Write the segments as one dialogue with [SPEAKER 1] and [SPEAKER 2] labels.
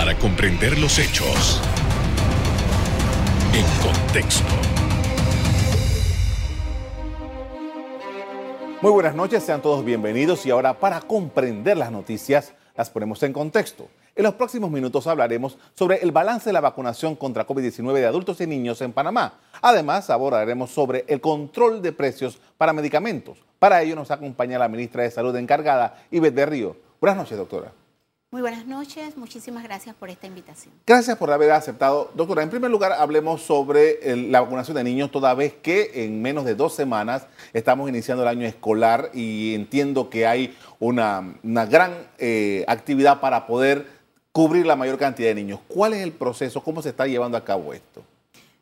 [SPEAKER 1] para comprender los hechos en contexto.
[SPEAKER 2] Muy buenas noches, sean todos bienvenidos y ahora para comprender las noticias las ponemos en contexto. En los próximos minutos hablaremos sobre el balance de la vacunación contra COVID-19 de adultos y niños en Panamá. Además, abordaremos sobre el control de precios para medicamentos. Para ello nos acompaña la ministra de Salud encargada, Ivette Berrío. Buenas noches, doctora.
[SPEAKER 3] Muy buenas noches, muchísimas gracias por esta invitación.
[SPEAKER 2] Gracias por haber aceptado. Doctora, en primer lugar hablemos sobre la vacunación de niños, toda vez que en menos de dos semanas estamos iniciando el año escolar y entiendo que hay una, gran eh, actividad para poder cubrir la mayor cantidad de niños. ¿Cuál es el proceso? ¿Cómo se está llevando a cabo esto?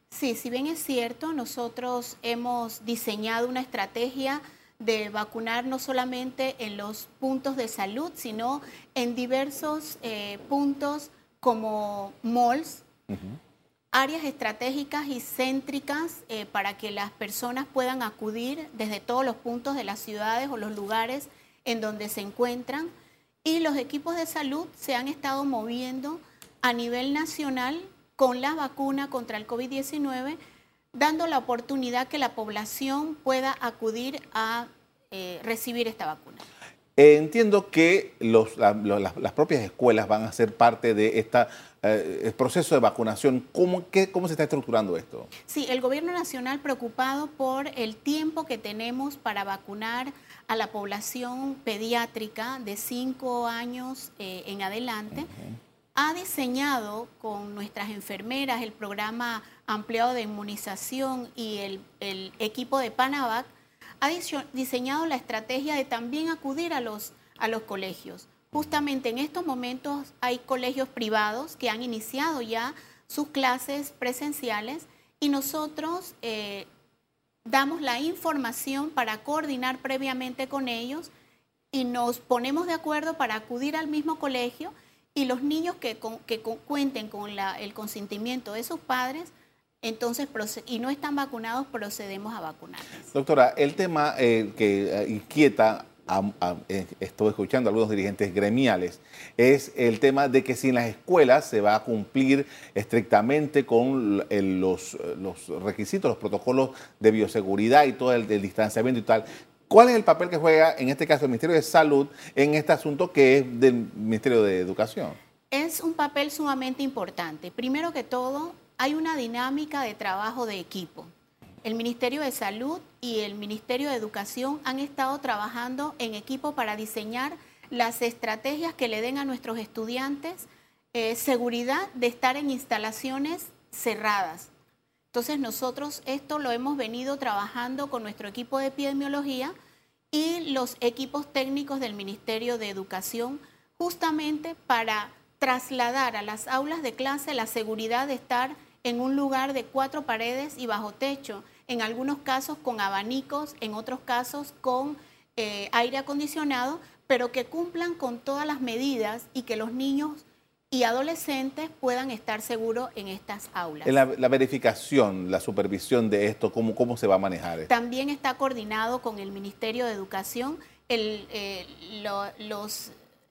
[SPEAKER 3] Sí, si bien es cierto, nosotros hemos diseñado una estrategia de vacunar no solamente en los puntos de salud, sino en diversos eh, puntos como malls, áreas estratégicas y céntricas eh, para que las personas puedan acudir desde todos los puntos de las ciudades o los lugares en donde se encuentran. Y los equipos de salud se han estado moviendo a nivel nacional con la vacuna contra el COVID-19 dando la oportunidad que la población pueda acudir a eh, recibir esta vacuna.
[SPEAKER 2] Eh, entiendo que las propias escuelas van a ser parte de este proceso de vacunación. ¿Cómo, ¿Cómo se está estructurando esto?
[SPEAKER 3] Sí, el gobierno nacional preocupado por el tiempo que tenemos para vacunar a la población pediátrica de 5 años en adelante ha diseñado con nuestras enfermeras el programa ampliado de inmunización y el, equipo de Panavac, ha diseñado la estrategia de también acudir a los, a los colegios. Justamente en estos momentos hay colegios privados que han iniciado ya sus clases presenciales y nosotros eh, damos la información para coordinar previamente con ellos y nos ponemos de acuerdo para acudir al mismo colegio y los niños que, cuenten con el consentimiento de sus padres, entonces, y no están vacunados, procedemos a vacunarles.
[SPEAKER 2] Doctora, el tema eh, que eh, inquieta eh, estoy escuchando a algunos dirigentes gremiales, es el tema de que si en las escuelas se va a cumplir estrictamente con los requisitos, los protocolos de bioseguridad y todo el distanciamiento y tal, ¿Cuál es el papel que juega, en este caso, el Ministerio de Salud en este asunto que es del Ministerio de Educación?
[SPEAKER 3] Es un papel sumamente importante. Primero que todo, hay una dinámica de trabajo de equipo. El Ministerio de Salud y el Ministerio de Educación han estado trabajando en equipo para diseñar las estrategias que le den a nuestros estudiantes eh, seguridad de estar en instalaciones cerradas, entonces nosotros esto lo hemos venido trabajando con nuestro equipo de epidemiología y los equipos técnicos del Ministerio de Educación justamente para trasladar a las aulas de clase la seguridad de estar en un lugar de cuatro paredes y bajo techo, en algunos casos con abanicos, en otros casos con eh, aire acondicionado, pero que cumplan con todas las medidas y que los niños y adolescentes puedan estar seguros en estas aulas.
[SPEAKER 2] En la, verificación, la supervisión de esto, ¿cómo, cómo se va a manejar?
[SPEAKER 3] También está coordinado con el Ministerio de Educación. Eh, los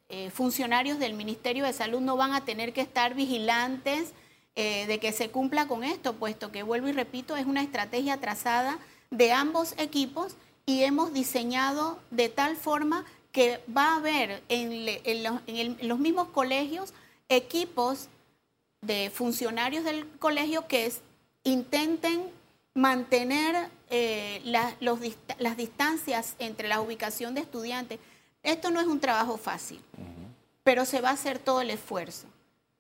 [SPEAKER 3] eh, funcionarios del Ministerio de Salud no van a tener que estar vigilantes eh, de que se cumpla con esto, puesto que, vuelvo y repito, es una estrategia trazada de ambos equipos y hemos diseñado de tal forma que va a haber en los mismos colegios equipos de funcionarios del colegio que intenten mantener eh, las distancias entre la ubicación de estudiantes. Esto no es un trabajo fácil, pero se va a hacer todo el esfuerzo.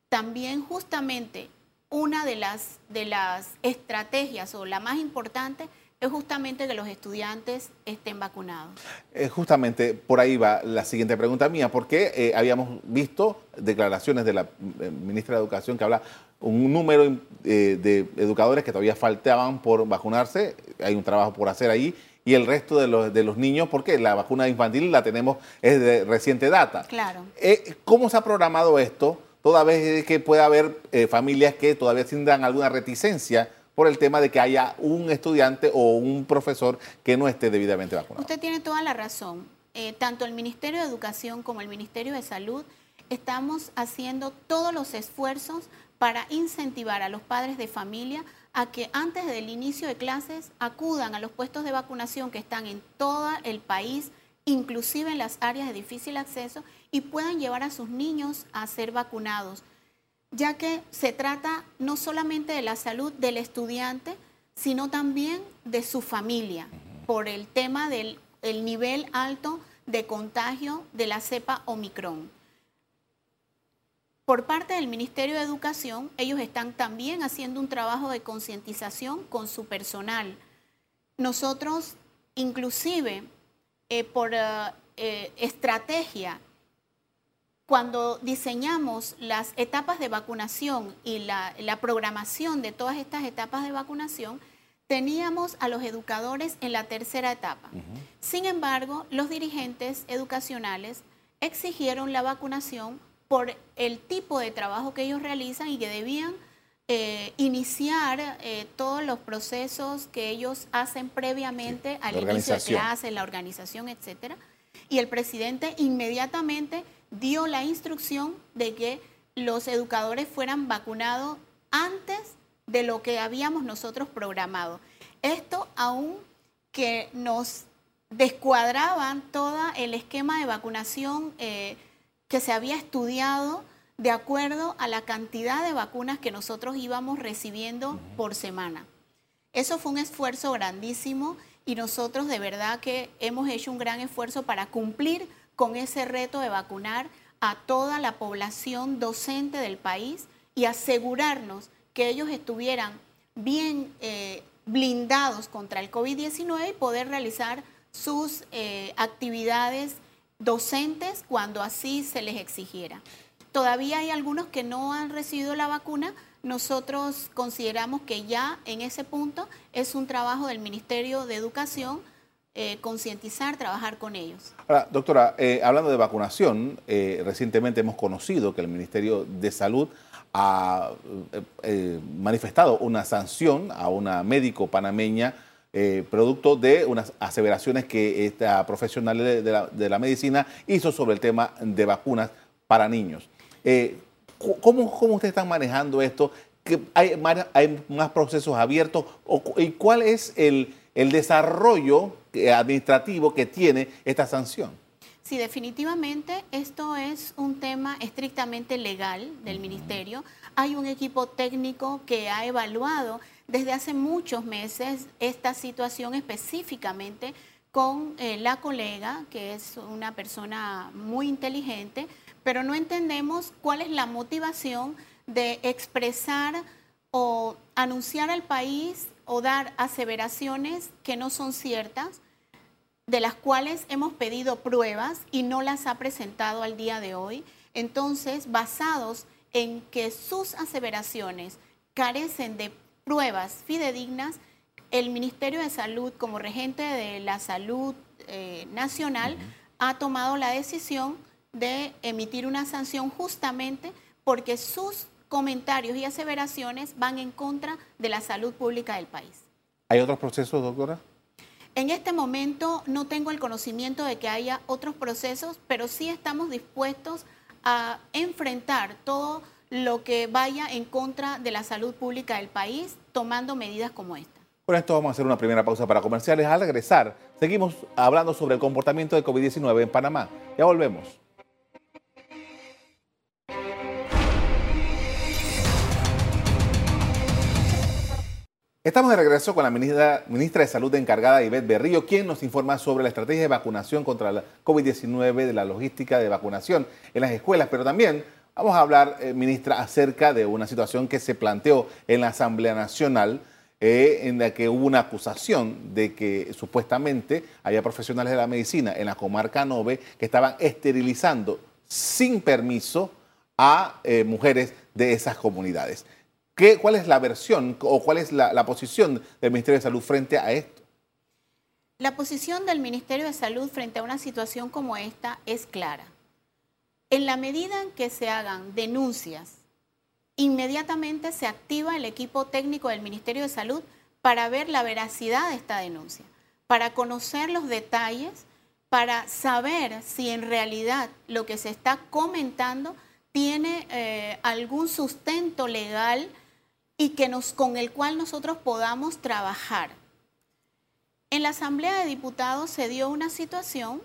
[SPEAKER 3] También justamente una de las, de las estrategias o la más importante es justamente que los estudiantes estén vacunados.
[SPEAKER 2] Eh, justamente por ahí va la siguiente pregunta mía, porque eh, habíamos visto declaraciones de la eh, ministra de Educación que habla un número de educadores que todavía faltaban por vacunarse, hay un trabajo por hacer ahí, y el resto de los, de los niños, porque la vacuna infantil la tenemos, es de reciente data.
[SPEAKER 3] Claro.
[SPEAKER 2] ¿Cómo se ha programado esto? Toda vez que pueda haber familias que todavía tendrán alguna reticencia por el tema de que haya un estudiante o un profesor que no esté debidamente vacunado.
[SPEAKER 3] Usted tiene toda la razón. Eh, tanto el Ministerio de Educación como el Ministerio de Salud estamos haciendo todos los esfuerzos para incentivar a los padres de familia a que antes del inicio de clases acudan a los puestos de vacunación que están en todo el país, inclusive en las áreas de difícil acceso, y puedan llevar a sus niños a ser vacunados, ya que se trata no solamente de la salud del estudiante, sino también de su familia, por el tema del nivel alto de contagio de la cepa Omicron. Por parte del Ministerio de Educación, ellos están también haciendo un trabajo de concientización con su personal. Nosotros, inclusive, eh, por eh, eh, estrategia, cuando diseñamos las etapas de vacunación y la, programación de todas estas etapas de vacunación, teníamos a los educadores en la tercera etapa. Sin embargo, los dirigentes educacionales exigieron la vacunación por el tipo de trabajo que ellos realizan y que debían eh, iniciar eh, todos los procesos que ellos hacen previamente al inicio de clase, la organización, etcétera. Y el presidente inmediatamente dio la instrucción de que los educadores fueran vacunados antes de lo que habíamos nosotros programado. Esto aún que nos descuadraban todo el esquema de vacunación eh, que se había estudiado de acuerdo a la cantidad de vacunas que nosotros íbamos recibiendo por semana. Eso fue un esfuerzo grandísimo y nosotros de verdad que hemos hecho un gran esfuerzo para cumplir con ese reto de vacunar a toda la población docente del país y asegurarnos que ellos estuvieran bien eh, blindados contra el COVID-19 y poder realizar sus eh, actividades docentes cuando así se les exigiera. Todavía hay algunos que no han recibido la vacuna. Nosotros consideramos que ya en ese punto es un trabajo del Ministerio de Educación eh, concientizar, trabajar con ellos.
[SPEAKER 2] Ahora, doctora, eh, hablando de vacunación, eh, recientemente hemos conocido que el Ministerio de Salud ha manifestado una sanción a una médico panameña producto de unas aseveraciones que esta profesional de la, medicina hizo sobre el tema de vacunas para niños. ¿cómo, ¿Cómo ustedes están manejando esto? hay, ¿Hay más procesos abiertos? ¿Y cuál es el, el desarrollo administrativo que tiene esta sanción?
[SPEAKER 3] Sí, definitivamente esto es un tema estrictamente legal del ministerio. Hay un equipo técnico que ha evaluado desde hace muchos meses esta situación específicamente con eh, la colega, que es una persona muy inteligente, pero no entendemos cuál es la motivación de expresar o anunciar al país o dar aseveraciones que no son ciertas, de las cuales hemos pedido pruebas y no las ha presentado al día de hoy. Entonces, basados en que sus aseveraciones carecen de pruebas fidedignas, el Ministerio de Salud, como regente de la salud eh, nacional, ha tomado la decisión de emitir una sanción justamente porque sus comentarios y aseveraciones van en contra de la salud pública del país.
[SPEAKER 2] ¿Hay otros procesos, doctora?
[SPEAKER 3] En este momento no tengo el conocimiento de que haya otros procesos, pero sí estamos dispuestos a enfrentar todo lo que vaya en contra de la salud pública del país, tomando medidas como esta.
[SPEAKER 2] Con esto vamos a hacer una primera pausa para comerciales. Al regresar, seguimos hablando sobre el comportamiento de COVID-19 en Panamá. Ya volvemos. Estamos de regreso con la ministra, de Salud encargada, Ivette Berrío, quien nos informa sobre la estrategia de vacunación contra la COVID-19, de la logística de vacunación en las escuelas, pero también Vamos a hablar, eh, ministra, acerca de una situación que se planteó en la Asamblea Nacional, eh, en la que hubo una acusación de que supuestamente había profesionales de la medicina en la comarca Nove que estaban esterilizando sin permiso a eh, mujeres de esas comunidades. ¿Qué, ¿Cuál es la versión o cuál es la posición del Ministerio de Salud frente a esto?
[SPEAKER 3] La posición del Ministerio de Salud frente a una situación como esta es clara en la medida en que se hagan denuncias, inmediatamente se activa el equipo técnico del Ministerio de Salud para ver la veracidad de esta denuncia, para conocer los detalles para saber si en realidad lo que se está comentando tiene eh, algún sustento legal y que nos, con el cual nosotros podamos trabajar. En la Asamblea de Diputados se dio una situación,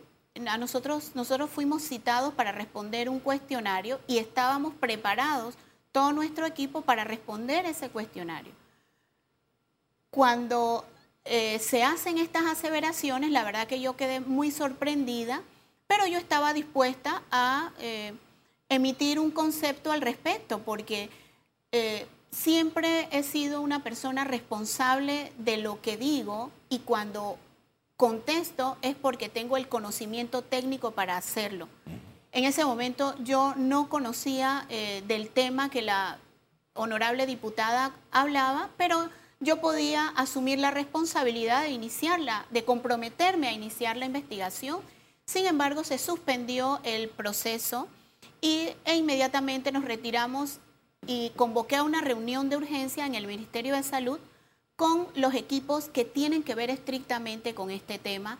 [SPEAKER 3] a nosotros, nosotros fuimos citados para responder un cuestionario y estábamos preparados, todo nuestro equipo, para responder ese cuestionario. Cuando eh, se hacen estas aseveraciones, la verdad que yo quedé muy sorprendida, pero yo estaba dispuesta a eh, emitir un concepto al respecto, porque eh, siempre he sido una persona responsable de lo que digo y cuando contesto es porque tengo el conocimiento técnico para hacerlo. En ese momento yo no conocía del tema que la honorable diputada hablaba, pero yo podía asumir la responsabilidad de iniciarla, de comprometerme a iniciar la investigación. Sin embargo, se suspendió el proceso y, e inmediatamente nos retiramos y convoqué a una reunión de urgencia en el Ministerio de Salud con los equipos que tienen que ver estrictamente con este tema,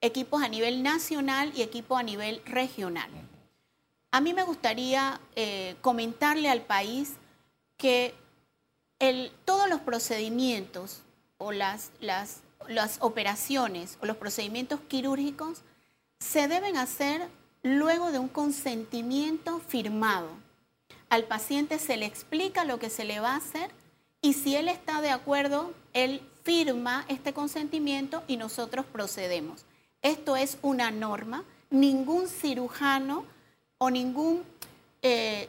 [SPEAKER 3] equipos a nivel nacional y equipos a nivel regional. A mí me gustaría eh, comentarle al país que todos los procedimientos o las, las, las operaciones o los procedimientos quirúrgicos se deben hacer luego de un consentimiento firmado. Al paciente se le explica lo que se le va a hacer y si él está de acuerdo, él firma este consentimiento y nosotros procedemos. Esto es una norma. Ningún cirujano o ningún eh,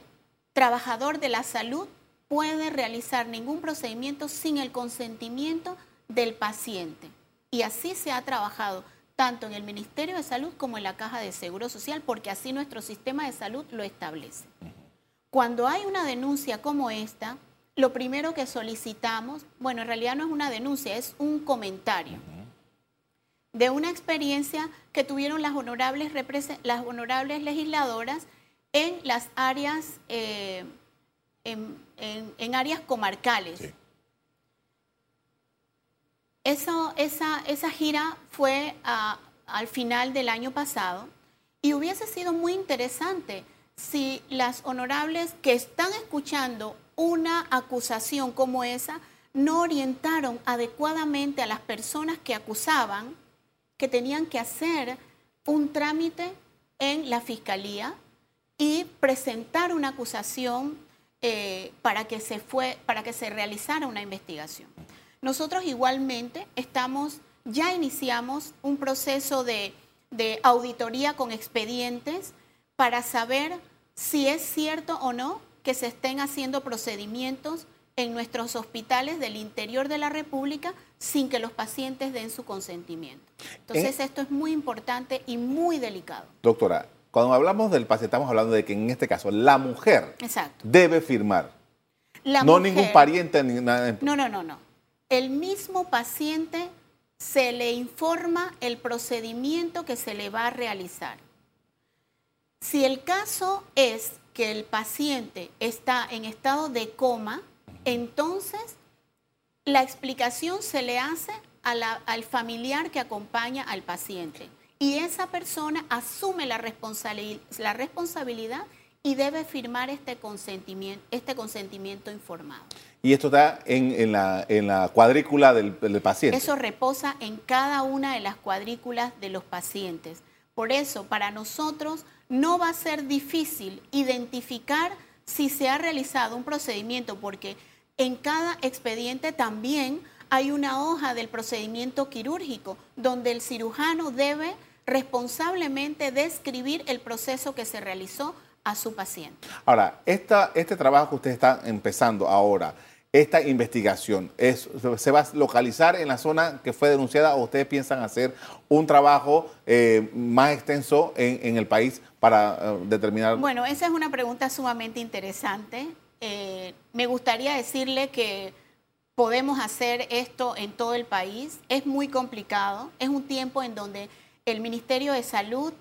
[SPEAKER 3] trabajador de la salud puede realizar ningún procedimiento sin el consentimiento del paciente. Y así se ha trabajado tanto en el Ministerio de Salud como en la Caja de Seguro Social, porque así nuestro sistema de salud lo establece. Cuando hay una denuncia como esta, lo primero que solicitamos, bueno, en realidad no es una denuncia, es un comentario de una experiencia que tuvieron las honorables, las honorables legisladoras en las áreas eh, en, áreas comarcales. Eso, esa, esa, gira fue al final del año pasado y hubiese sido muy interesante si las honorables que están escuchando una acusación como esa no orientaron adecuadamente a las personas que acusaban que tenían que hacer un trámite en la fiscalía y presentar una acusación eh, para, que se fue, para que se realizara una investigación. Nosotros igualmente estamos, ya iniciamos un proceso de, de auditoría con expedientes para saber si es cierto o no que se estén haciendo procedimientos en nuestros hospitales del interior de la República sin que los pacientes den su consentimiento. Entonces, eh, esto es muy importante y muy delicado.
[SPEAKER 2] Doctora, cuando hablamos del paciente, estamos hablando de que en este caso la mujer debe firmar. no ningún pariente ni nada.
[SPEAKER 3] No, no, no, no. El mismo paciente se le informa el procedimiento que se le va a realizar. Si el caso es que el paciente está en estado de coma, entonces la explicación se le hace al familiar que acompaña al paciente y esa persona asume la, la responsabilidad y debe firmar este consentimiento, este consentimiento informado.
[SPEAKER 2] Y esto está en, la, en la, cuadrícula del, paciente.
[SPEAKER 3] Eso reposa en cada una de las cuadrículas de los pacientes. Por eso, para nosotros no va a ser difícil identificar si se ha realizado un procedimiento, porque en cada expediente también hay una hoja del procedimiento quirúrgico, donde el cirujano debe responsablemente describir el proceso que se realizó a su paciente.
[SPEAKER 2] Ahora, este trabajo que usted está empezando ahora, esta investigación, es, ¿se va a localizar en la zona que fue denunciada o ustedes piensan hacer un trabajo eh, más extenso en, el país para eh, determinar?
[SPEAKER 3] Bueno, esa es una pregunta sumamente interesante. Eh, me gustaría decirle que podemos hacer esto en todo el país. Es muy complicado. Es un tiempo en donde el Ministerio de Salud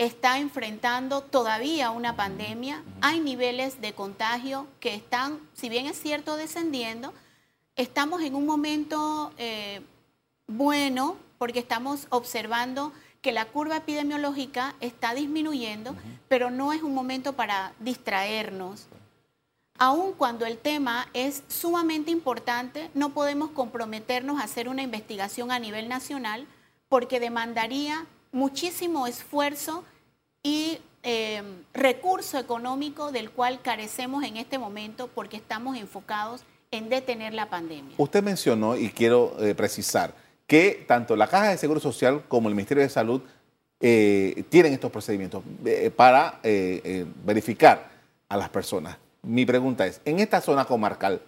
[SPEAKER 3] está enfrentando todavía una pandemia. Hay niveles de contagio que están, si bien es cierto, descendiendo. Estamos en un momento eh, bueno porque estamos observando que la curva epidemiológica está disminuyendo, pero no es un momento para distraernos. Aun cuando el tema es sumamente importante, no podemos comprometernos a hacer una investigación a nivel nacional porque demandaría muchísimo esfuerzo y eh, recurso económico del cual carecemos en este momento porque estamos enfocados en detener la pandemia.
[SPEAKER 2] Usted mencionó, y quiero eh, precisar, que tanto la Caja de Seguro Social como el Ministerio de Salud eh, tienen estos procedimientos eh, para verificar a las personas. Mi pregunta es, en esta zona comarcal,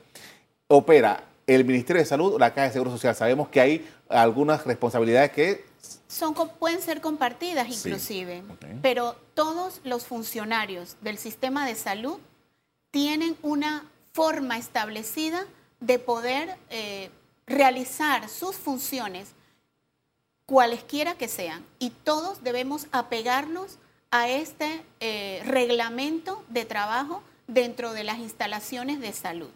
[SPEAKER 2] ¿opera el Ministerio de Salud o la Caja de Seguro Social? Sabemos que hay algunas responsabilidades que...
[SPEAKER 3] Son, pueden ser compartidas inclusive, pero todos los funcionarios del sistema de salud tienen una forma establecida de poder realizar sus funciones, cualesquiera que sean, y todos debemos apegarnos a este eh, reglamento de trabajo dentro de las instalaciones de salud.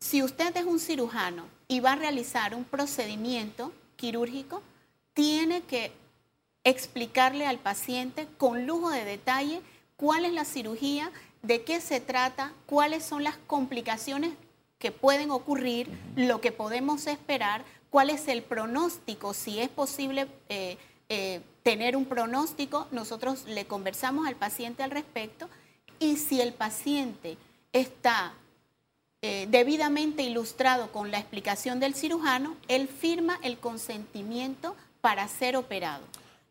[SPEAKER 3] Si usted es un cirujano y va a realizar un procedimiento quirúrgico, tiene que explicarle al paciente con lujo de detalle cuál es la cirugía, de qué se trata, cuáles son las complicaciones que pueden ocurrir, lo que podemos esperar, cuál es el pronóstico, si es posible eh, eh, tener un pronóstico, nosotros le conversamos al paciente al respecto y si el paciente está eh, debidamente ilustrado con la explicación del cirujano, él firma el consentimiento para ser operado.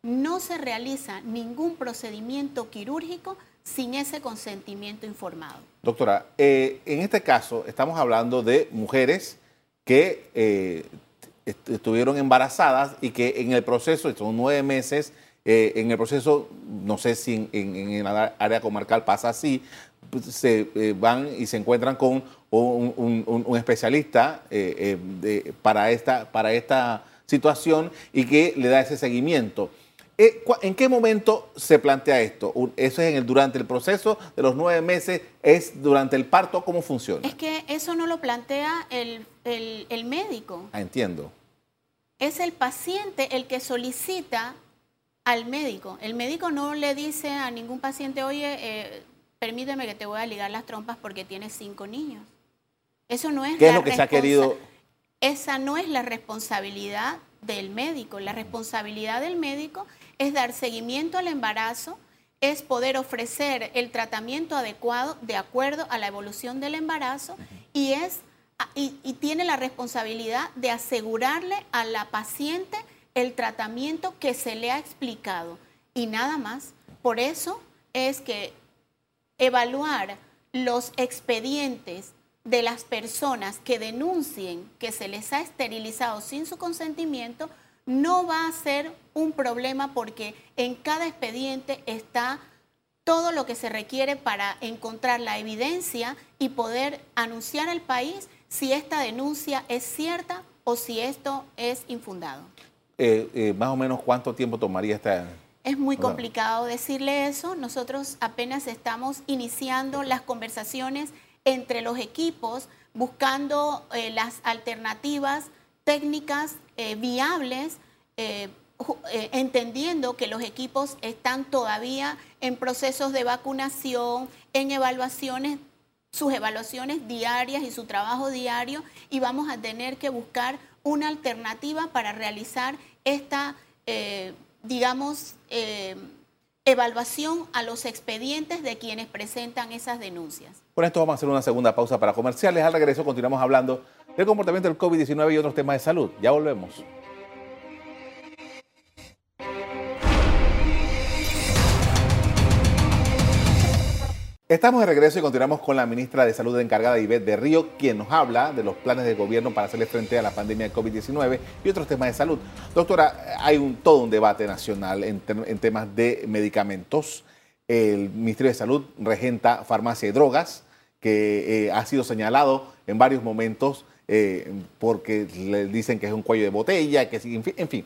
[SPEAKER 3] No se realiza ningún procedimiento quirúrgico sin ese consentimiento informado.
[SPEAKER 2] Doctora, eh, en este caso estamos hablando de mujeres que eh, estuvieron embarazadas y que en el proceso, son nueve meses, eh, en el proceso, no sé si en, el área comarcal pasa así, pues, se van y se encuentran con un, especialista para, esta, para esta situación y que le da ese seguimiento. Eh, ¿En qué momento se plantea esto? ¿Eso es en el, durante el proceso de los nueve meses? ¿Es durante el parto? ¿Cómo funciona?
[SPEAKER 3] Es que eso no lo plantea el, médico.
[SPEAKER 2] Ah, entiendo.
[SPEAKER 3] Es el paciente el que solicita al médico. El médico no le dice a ningún paciente, oye, eh, permíteme que te voy a ligar las trompas porque tienes cinco niños. Eso no es
[SPEAKER 2] ¿Qué es lo que se ha querido?
[SPEAKER 3] Esa no es la responsabilidad del médico. La responsabilidad del médico es dar seguimiento al embarazo, es poder ofrecer el tratamiento adecuado de acuerdo a la evolución del embarazo y, es, y, tiene la responsabilidad de asegurarle a la paciente el tratamiento que se le ha explicado y nada más. Por eso es que evaluar los expedientes de las personas que denuncien que se les ha esterilizado sin su consentimiento no va a ser un problema porque en cada expediente está todo lo que se requiere para encontrar la evidencia y poder anunciar al país si esta denuncia es cierta o si esto es infundado.
[SPEAKER 2] Eh, eh, más o menos cuánto tiempo tomaría esta...
[SPEAKER 3] Es muy complicado decirle eso. Nosotros apenas estamos iniciando las conversaciones entre los equipos, buscando eh, las alternativas técnicas eh, viables, eh, entendiendo que los equipos están todavía en procesos de vacunación, en evaluaciones, sus evaluaciones diarias y su trabajo diario, y vamos a tener que buscar una alternativa para realizar esta, digamos, evaluación a los expedientes de quienes presentan esas denuncias.
[SPEAKER 2] Con esto vamos a hacer una segunda pausa para comerciales. Al regreso continuamos hablando del comportamiento del COVID-19 y otros temas de salud. Ya volvemos. Estamos de regreso y continuamos con la ministra de Salud encargada, Ivette de Río, quien nos habla de los planes de gobierno para hacerle frente a la pandemia de COVID-19 y otros temas de salud. Doctora, hay un, todo un debate nacional en, temas de medicamentos. El Ministerio de Salud regenta farmacia y drogas, que eh, ha sido señalado en varios momentos eh, porque le dicen que es un cuello de botella, que en. En fin.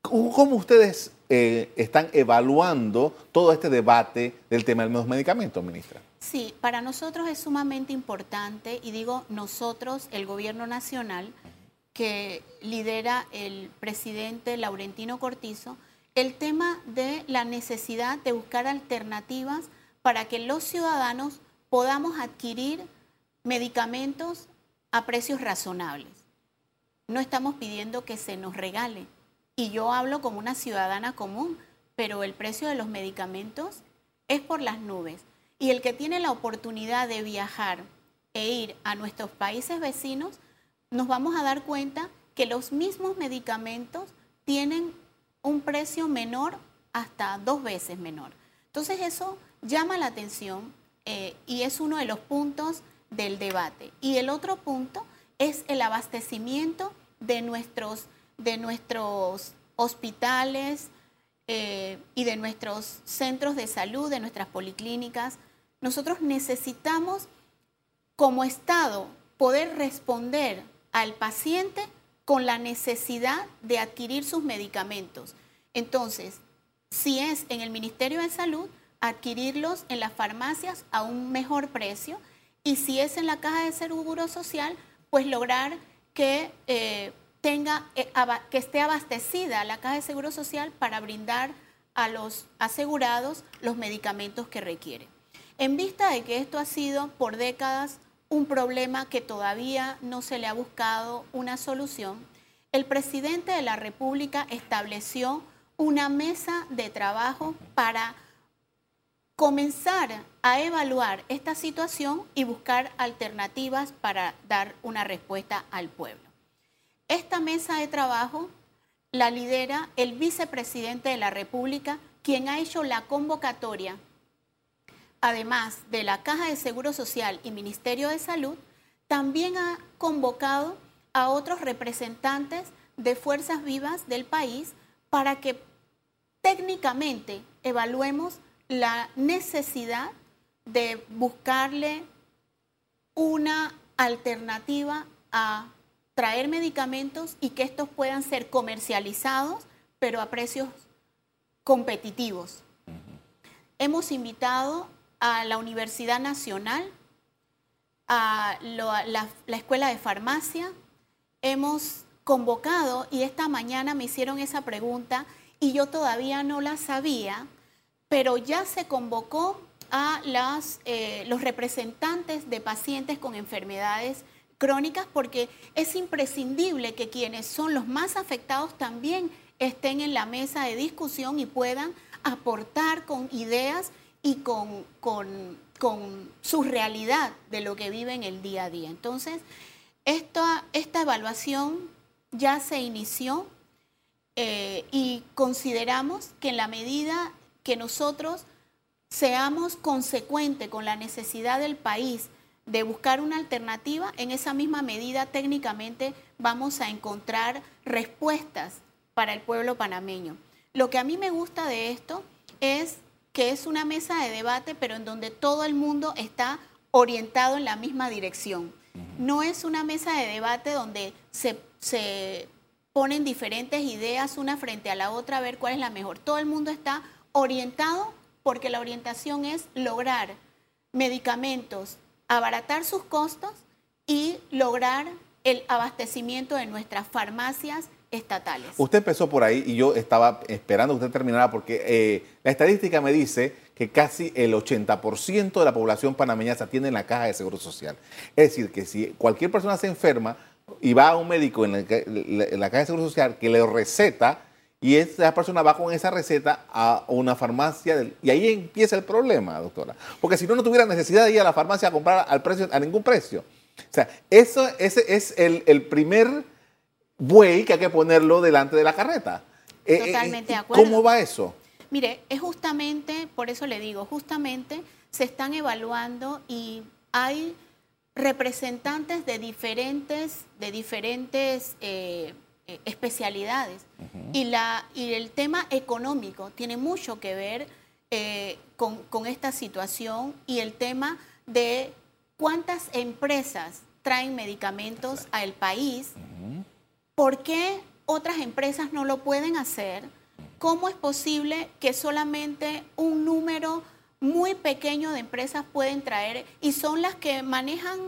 [SPEAKER 2] ¿Cómo ustedes eh, están evaluando todo este debate del tema de los medicamentos, ministra?
[SPEAKER 3] Sí, para nosotros es sumamente importante, y digo nosotros, el gobierno nacional, que lidera el presidente Laurentino Cortizo, el tema de la necesidad de buscar alternativas para que los ciudadanos podamos adquirir medicamentos a precios razonables. No estamos pidiendo que se nos regale. Y yo hablo como una ciudadana común, pero el precio de los medicamentos es por las nubes. Y el que tiene la oportunidad de viajar e ir a nuestros países vecinos, nos vamos a dar cuenta que los mismos medicamentos tienen un precio menor hasta dos veces menor. Entonces eso llama la atención eh, y es uno de los puntos del debate. Y el otro punto es el abastecimiento de nuestros, de nuestros hospitales eh, y de nuestros centros de salud, de nuestras policlínicas. Nosotros necesitamos como Estado poder responder al paciente con la necesidad de adquirir sus medicamentos. Entonces, si es en el Ministerio de Salud, adquirirlos en las farmacias a un mejor precio y si es en la caja de seguro social, pues lograr que eh, tenga, eh, que esté abastecida la caja de seguro social para brindar a los asegurados los medicamentos que requieren. En vista de que esto ha sido por décadas un problema que todavía no se le ha buscado una solución, el presidente de la República estableció una mesa de trabajo para comenzar a evaluar esta situación y buscar alternativas para dar una respuesta al pueblo. Esta mesa de trabajo la lidera el vicepresidente de la República, quien ha hecho la convocatoria además de la Caja de Seguro Social y Ministerio de Salud, también ha convocado a otros representantes de fuerzas vivas del país para que técnicamente evaluemos la necesidad de buscarle una alternativa a traer medicamentos y que estos puedan ser comercializados, pero a precios competitivos. Hemos invitado a la Universidad Nacional, a la, Escuela de Farmacia. Hemos convocado y esta mañana me hicieron esa pregunta y yo todavía no la sabía, pero ya se convocó a las, eh, los representantes de pacientes con enfermedades crónicas porque es imprescindible que quienes son los más afectados también estén en la mesa de discusión y puedan aportar con ideas y con, con, su realidad de lo que viven el día a día. Entonces, esta, esta evaluación ya se inició eh, y consideramos que en la medida que nosotros seamos consecuentes con la necesidad del país de buscar una alternativa, en esa misma medida técnicamente vamos a encontrar respuestas para el pueblo panameño. Lo que a mí me gusta de esto es que es una mesa de debate, pero en donde todo el mundo está orientado en la misma dirección. No es una mesa de debate donde se, ponen diferentes ideas una frente a la otra a ver cuál es la mejor. Todo el mundo está orientado porque la orientación es lograr medicamentos, abaratar sus costos y lograr el abastecimiento de nuestras farmacias estatales.
[SPEAKER 2] Usted empezó por ahí y yo estaba esperando que usted terminara porque eh, la estadística me dice que casi el 80% de la población panameña se atiende en la caja de seguro social. Es decir, que si cualquier persona se enferma y va a un médico en la, caja de seguro social que le receta y esa persona va con esa receta a una farmacia y ahí empieza el problema, doctora. Porque si no, no tuviera necesidad de ir a la farmacia a comprar al precio, a ningún precio. O sea, eso, ese es el, el primer buey que hay que ponerlo delante de la carreta.
[SPEAKER 3] Eh, eh, Totalmente de acuerdo.
[SPEAKER 2] ¿Cómo va eso?
[SPEAKER 3] Mire, es justamente, por eso le digo, justamente se están evaluando y hay representantes de diferentes, de diferentes eh, especialidades. y, la, y el tema económico tiene mucho que ver con, esta situación y el tema de cuántas empresas traen medicamentos al país. ¿Por qué otras empresas no lo pueden hacer? ¿Cómo es posible que solamente un número muy pequeño de empresas pueden traer y son las que manejan,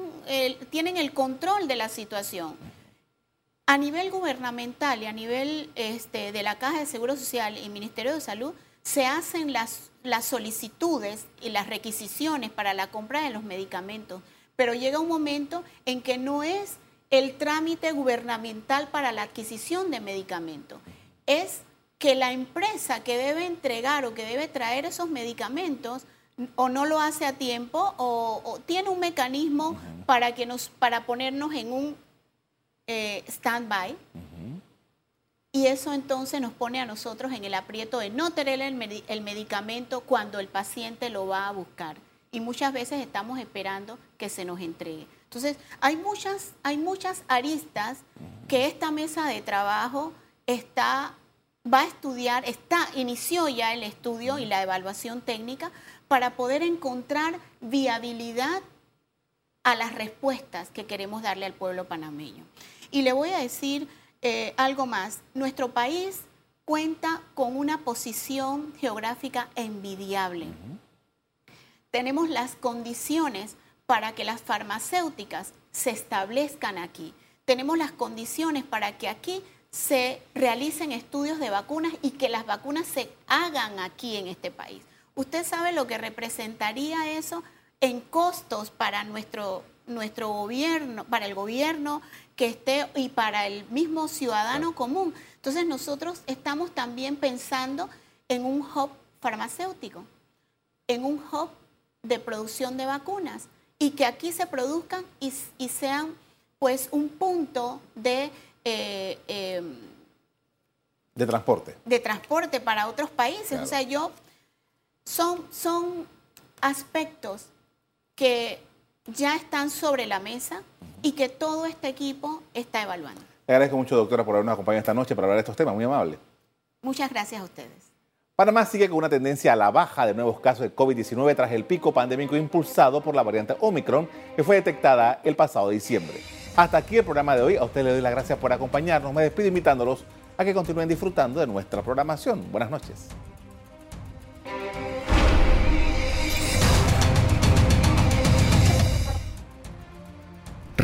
[SPEAKER 3] tienen el control de la situación? A nivel gubernamental y a nivel este, de la Caja de Seguro Social y Ministerio de Salud, se hacen las, las solicitudes y las requisiciones para la compra de los medicamentos, pero llega un momento en que no es el trámite gubernamental para la adquisición de medicamentos, es que la empresa que debe entregar o que debe traer esos medicamentos o no lo hace a tiempo o, tiene un mecanismo para, que nos, para ponernos en un eh, stand-by. Y eso entonces nos pone a nosotros en el aprieto de no tener el, el, medicamento cuando el paciente lo va a buscar. Y muchas veces estamos esperando que se nos entregue. Entonces, hay muchas, hay muchas aristas que esta mesa de trabajo está, va a estudiar, está, inició ya el estudio y la evaluación técnica para poder encontrar viabilidad a las respuestas que queremos darle al pueblo panameño. Y le voy a decir eh, algo más. Nuestro país cuenta con una posición geográfica envidiable. Tenemos las condiciones para que las farmacéuticas se establezcan aquí. Tenemos las condiciones para que aquí se realicen estudios de vacunas y que las vacunas se hagan aquí en este país. ¿Usted sabe lo que representaría eso en costos para nuestro, nuestro gobierno, para el gobierno que esté y para el mismo ciudadano común? Entonces nosotros estamos también pensando en un hub farmacéutico, en un hub de producción de vacunas y que aquí se produzcan y, sean pues un punto de... Eh, em,
[SPEAKER 2] de transporte.
[SPEAKER 3] De transporte para otros países. O sea, yo son, son aspectos que ya están sobre la mesa y que todo este equipo está evaluando.
[SPEAKER 2] Le agradezco mucho, doctora, por habernos acompañado esta noche para hablar de estos temas. Muy amable.
[SPEAKER 3] Muchas gracias a ustedes.
[SPEAKER 2] Panamá sigue con una tendencia a la baja de nuevos casos de COVID-19 tras el pico pandémico impulsado por la variante Omicron que fue detectada el pasado diciembre. Hasta aquí el programa de hoy. A ustedes les doy las gracias por acompañarnos. Me despido invitándolos a que continúen disfrutando de nuestra programación. Buenas noches.